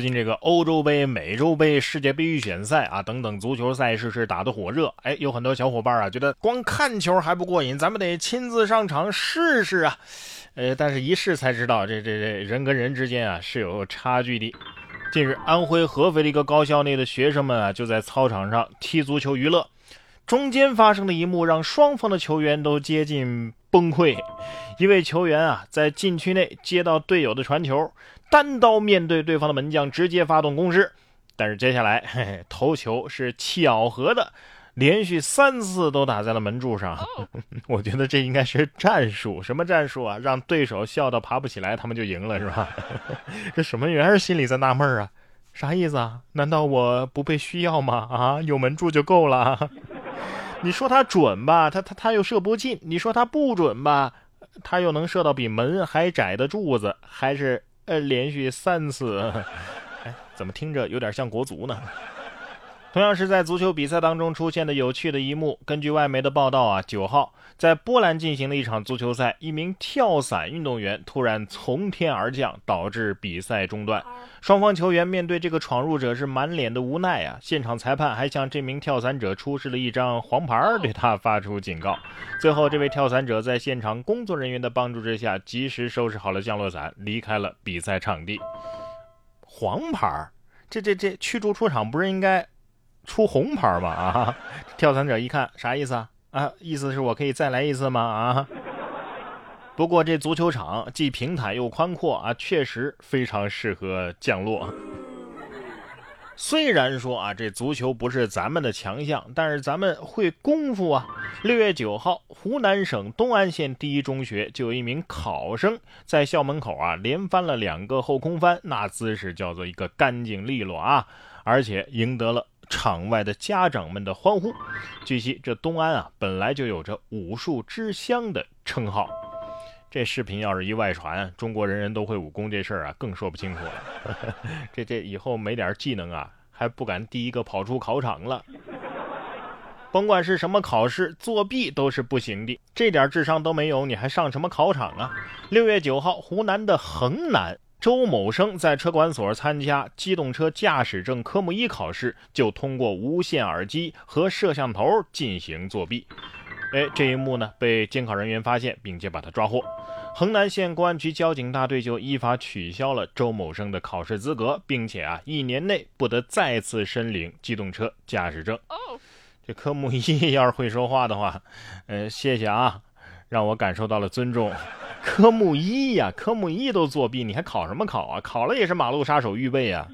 最近这个欧洲杯、美洲杯、世界杯预选赛啊等等足球赛事是打得火热，哎，有很多小伙伴啊觉得光看球还不过瘾，咱们得亲自上场试试啊，呃，但是一试才知道这这这人跟人之间啊是有差距的。近日，安徽合肥的一个高校内的学生们啊就在操场上踢足球娱乐，中间发生的一幕让双方的球员都接近崩溃。一位球员啊在禁区内接到队友的传球。单刀面对对方的门将，直接发动攻势，但是接下来 嘿嘿头球是巧合的，连续三次都打在了门柱上。我觉得这应该是战术，什么战术啊？让对手笑到爬不起来，他们就赢了是吧？这守门员心里在纳闷啊，啥意思啊？难道我不被需要吗？啊，有门柱就够了。你说他准吧，他他他又射不进；你说他不准吧，他又能射到比门还窄的柱子，还是？呃，连续三次，哎，怎么听着有点像国足呢？同样是在足球比赛当中出现的有趣的一幕。根据外媒的报道啊，九号在波兰进行的一场足球赛，一名跳伞运动员突然从天而降，导致比赛中断。双方球员面对这个闯入者是满脸的无奈啊。现场裁判还向这名跳伞者出示了一张黄牌，对他发出警告。最后，这位跳伞者在现场工作人员的帮助之下，及时收拾好了降落伞，离开了比赛场地。黄牌，这这这驱逐出场不是应该出红牌吗？啊！跳伞者一看，啥意思啊？啊，意思是我可以再来一次吗？啊！不过这足球场既平坦又宽阔啊，确实非常适合降落。虽然说啊，这足球不是咱们的强项，但是咱们会功夫啊。六月九号，湖南省东安县第一中学就有一名考生在校门口啊连翻了两个后空翻，那姿势叫做一个干净利落啊，而且赢得了场外的家长们的欢呼。据悉，这东安啊本来就有着武术之乡的称号。这视频要是一外传，中国人人都会武功这事儿啊，更说不清楚了。这这以后没点技能啊，还不敢第一个跑出考场了。甭管是什么考试，作弊都是不行的。这点智商都没有，你还上什么考场啊？六月九号，湖南的衡南，周某生在车管所参加机动车驾驶证科目一考试，就通过无线耳机和摄像头进行作弊。哎，这一幕呢被监考人员发现，并且把他抓获。衡南县公安局交警大队就依法取消了周某生的考试资格，并且啊，一年内不得再次申领机动车驾驶证。这科目一要是会说话的话，呃，谢谢啊，让我感受到了尊重。科目一呀，科目一都作弊，你还考什么考啊？考了也是马路杀手预备啊。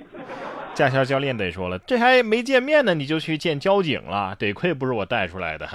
驾校教练得说了，这还没见面呢，你就去见交警了，得亏不是我带出来的。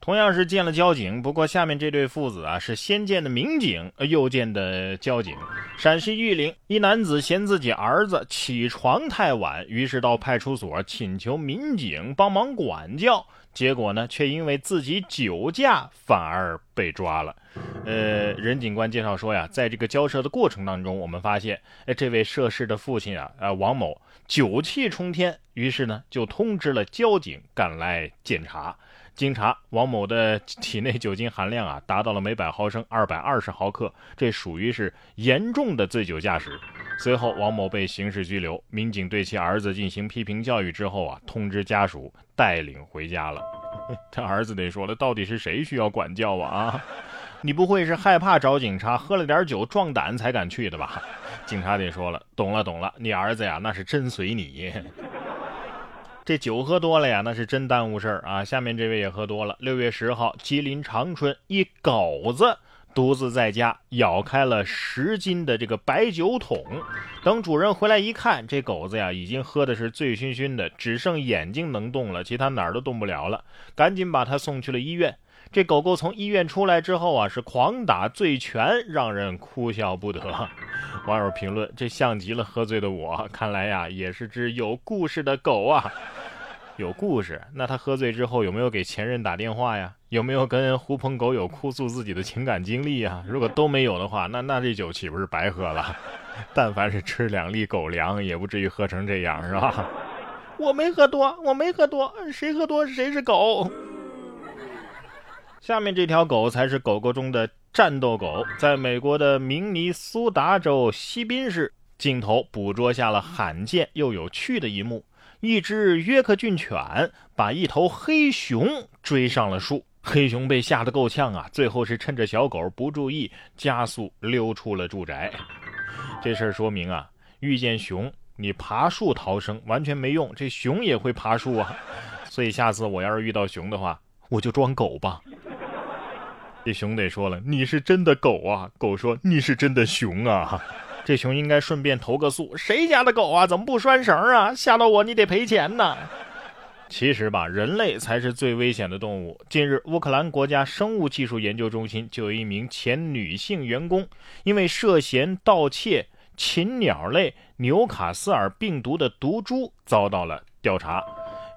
同样是见了交警，不过下面这对父子啊是先见的民警，又见的交警。陕西榆林一男子嫌自己儿子起床太晚，于是到派出所请求民警帮忙管教，结果呢却因为自己酒驾反而被抓了。呃，任警官介绍说呀，在这个交涉的过程当中，我们发现，哎，这位涉事的父亲啊，呃，王某酒气冲天，于是呢就通知了交警赶来检查。经查，王某的体内酒精含量啊达到了每百毫升二百二十毫克，这属于是严重的醉酒驾驶。随后，王某被刑事拘留。民警对其儿子进行批评教育之后啊，通知家属带领回家了。他儿子得说了，到底是谁需要管教啊？啊，你不会是害怕找警察，喝了点酒壮胆才敢去的吧？警察得说了，懂了懂了，你儿子呀那是真随你。这酒喝多了呀，那是真耽误事儿啊！下面这位也喝多了。六月十号，吉林长春一狗子独自在家咬开了十斤的这个白酒桶，等主人回来一看，这狗子呀已经喝的是醉醺醺的，只剩眼睛能动了，其他哪儿都动不了了，赶紧把他送去了医院。这狗狗从医院出来之后啊，是狂打醉拳，让人哭笑不得。网友评论：这像极了喝醉的我，看来呀也是只有故事的狗啊。有故事，那他喝醉之后有没有给前任打电话呀？有没有跟狐朋狗友哭诉自己的情感经历呀？如果都没有的话，那那这酒岂不是白喝了？但凡是吃两粒狗粮，也不至于喝成这样，是吧？我没喝多，我没喝多，谁喝多谁是狗。下面这条狗才是狗狗中的战斗狗，在美国的明尼苏达州西宾市。镜头捕捉下了罕见又有趣的一幕：一只约克郡犬把一头黑熊追上了树，黑熊被吓得够呛啊！最后是趁着小狗不注意，加速溜出了住宅。这事儿说明啊，遇见熊你爬树逃生完全没用，这熊也会爬树啊！所以下次我要是遇到熊的话，我就装狗吧。这熊得说了：“你是真的狗啊！”狗说：“你是真的熊啊！” 这熊应该顺便投个诉：谁家的狗啊？怎么不拴绳啊？吓到我，你得赔钱呢。其实吧，人类才是最危险的动物。近日，乌克兰国家生物技术研究中心就有一名前女性员工，因为涉嫌盗窃禽鸟类纽卡斯尔病毒的毒株遭到了调查。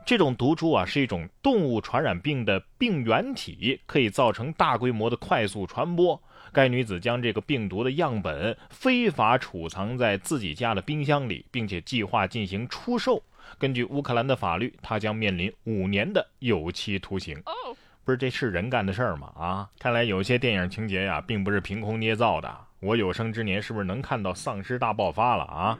这种毒株啊，是一种动物传染病的病原体，可以造成大规模的快速传播。该女子将这个病毒的样本非法储藏在自己家的冰箱里，并且计划进行出售。根据乌克兰的法律，她将面临五年的有期徒刑。不是，这是人干的事儿吗？啊，看来有些电影情节呀，并不是凭空捏造的。我有生之年是不是能看到丧尸大爆发了啊？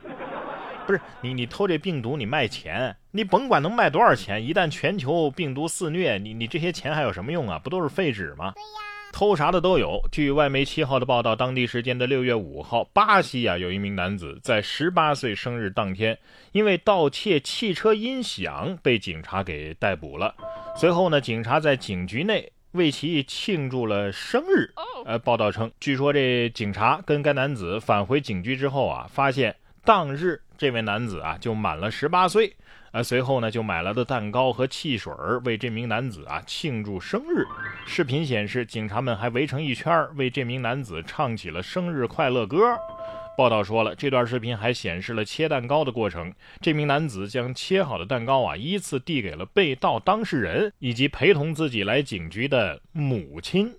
不是，你你偷这病毒，你卖钱，你甭管能卖多少钱，一旦全球病毒肆虐，你你这些钱还有什么用啊？不都是废纸吗？对呀。偷啥的都有。据外媒七号的报道，当地时间的六月五号，巴西啊有一名男子在十八岁生日当天，因为盗窃汽车音响被警察给逮捕了。随后呢，警察在警局内为其庆祝了生日。呃，报道称，据说这警察跟该男子返回警局之后啊，发现当日这位男子啊就满了十八岁。而随后呢，就买来的蛋糕和汽水为这名男子啊庆祝生日。视频显示，警察们还围成一圈为这名男子唱起了生日快乐歌。报道说了，这段视频还显示了切蛋糕的过程。这名男子将切好的蛋糕啊依次递给了被盗当事人以及陪同自己来警局的母亲。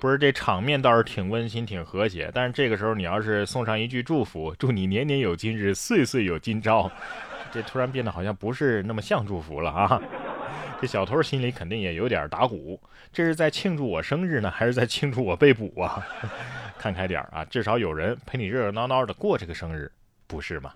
不是这场面倒是挺温馨、挺和谐，但是这个时候你要是送上一句祝福，祝你年年有今日，岁岁有今朝。这突然变得好像不是那么像祝福了啊！这小偷心里肯定也有点打鼓，这是在庆祝我生日呢，还是在庆祝我被捕啊？看开点啊，至少有人陪你热热闹闹的过这个生日，不是吗？